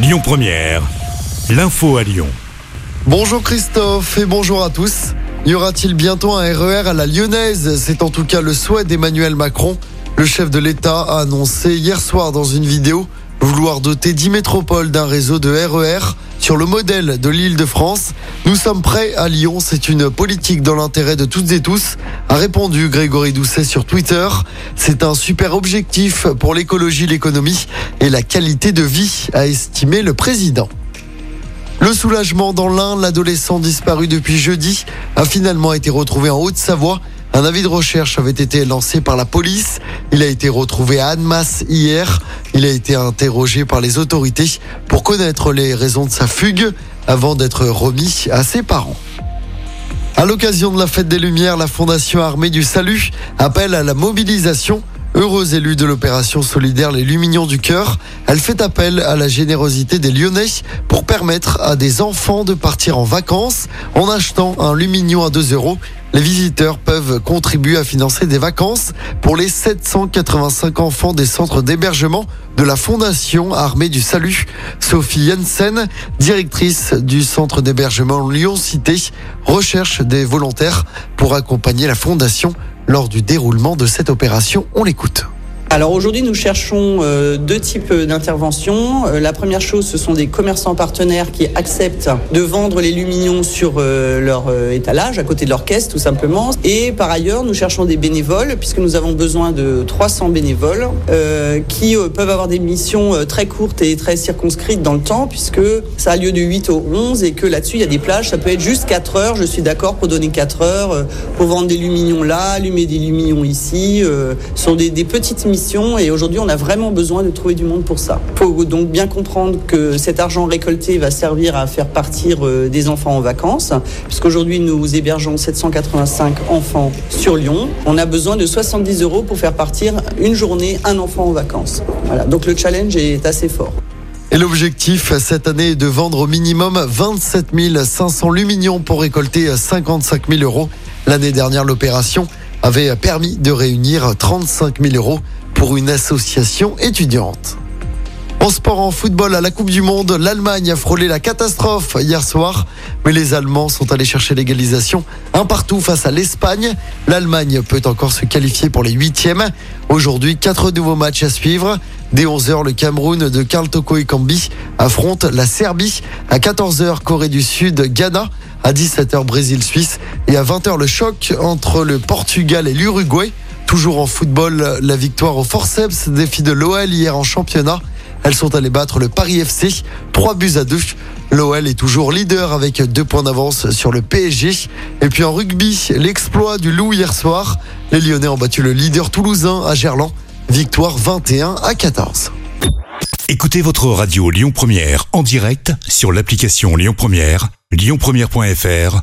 Lyon Première, l'info à Lyon. Bonjour Christophe et bonjour à tous. Y aura-t-il bientôt un RER à la lyonnaise? C'est en tout cas le souhait d'Emmanuel Macron. Le chef de l'État a annoncé hier soir dans une vidéo vouloir doter 10 métropoles d'un réseau de RER sur le modèle de l'île de France. Nous sommes prêts à Lyon, c'est une politique dans l'intérêt de toutes et tous, a répondu Grégory Doucet sur Twitter. C'est un super objectif pour l'écologie, l'économie et la qualité de vie, a estimé le président. Le soulagement dans l'Ain, l'adolescent disparu depuis jeudi a finalement été retrouvé en Haute-Savoie. Un avis de recherche avait été lancé par la police. Il a été retrouvé à Annemasse hier. Il a été interrogé par les autorités pour connaître les raisons de sa fugue avant d'être remis à ses parents. À l'occasion de la fête des Lumières, la Fondation Armée du Salut appelle à la mobilisation. Heureuse élue de l'opération solidaire Les Lumignons du Cœur, elle fait appel à la générosité des Lyonnais pour permettre à des enfants de partir en vacances en achetant un Lumignon à 2 euros. Les visiteurs peuvent contribuer à financer des vacances pour les 785 enfants des centres d'hébergement de la Fondation Armée du Salut. Sophie Jensen, directrice du centre d'hébergement Lyon-Cité, recherche des volontaires pour accompagner la Fondation lors du déroulement de cette opération. On l'écoute. Alors aujourd'hui, nous cherchons euh, deux types d'interventions. Euh, la première chose, ce sont des commerçants partenaires qui acceptent de vendre les lumignons sur euh, leur étalage, à côté de leur caisse, tout simplement. Et par ailleurs, nous cherchons des bénévoles, puisque nous avons besoin de 300 bénévoles, qui peuvent avoir des missions très courtes et très circonscrites dans le temps, puisque ça a lieu de 8 au 11 et que là-dessus, il y a des plages. Ça peut être juste 4 heures. Je suis d'accord pour donner 4 heures, pour vendre des lumignons là, allumer des lumignons ici. ce sont des petites missions et aujourd'hui on a vraiment besoin de trouver du monde pour ça. Il faut donc bien comprendre que cet argent récolté va servir à faire partir euh, des enfants en vacances, puisqu'aujourd'hui nous hébergeons 785 enfants sur Lyon. On a besoin de 70 euros pour faire partir une journée un enfant en vacances. Voilà, donc le challenge est assez fort. Et l'objectif cette année est de vendre au minimum 27 500 lumignons pour récolter 55 000 euros. L'année dernière, l'opération avait permis de réunir 35 000 euros pour une association étudiante. En sport, en football, à la Coupe du Monde, l'Allemagne a frôlé la catastrophe hier soir, mais les Allemands sont allés chercher l'égalisation un partout face à l'Espagne. L'Allemagne peut encore se qualifier pour les huitièmes. Aujourd'hui, quatre nouveaux matchs à suivre. Dès 11h, le Cameroun de Karl Toko et Kambi affronte la Serbie. À 14h, Corée du Sud, Ghana. À 17h, Brésil-Suisse. Et à 20h, le choc entre le Portugal et l'Uruguay. Toujours en football, la victoire au forceps défi de l'OL hier en championnat. Elles sont allées battre le Paris FC, 3 buts à 2. L'OL est toujours leader avec deux points d'avance sur le PSG. Et puis en rugby, l'exploit du Loup hier soir. Les Lyonnais ont battu le leader toulousain à Gerland. Victoire 21 à 14. Écoutez votre radio Lyon Première en direct sur l'application Lyon Première, lyonpremière.fr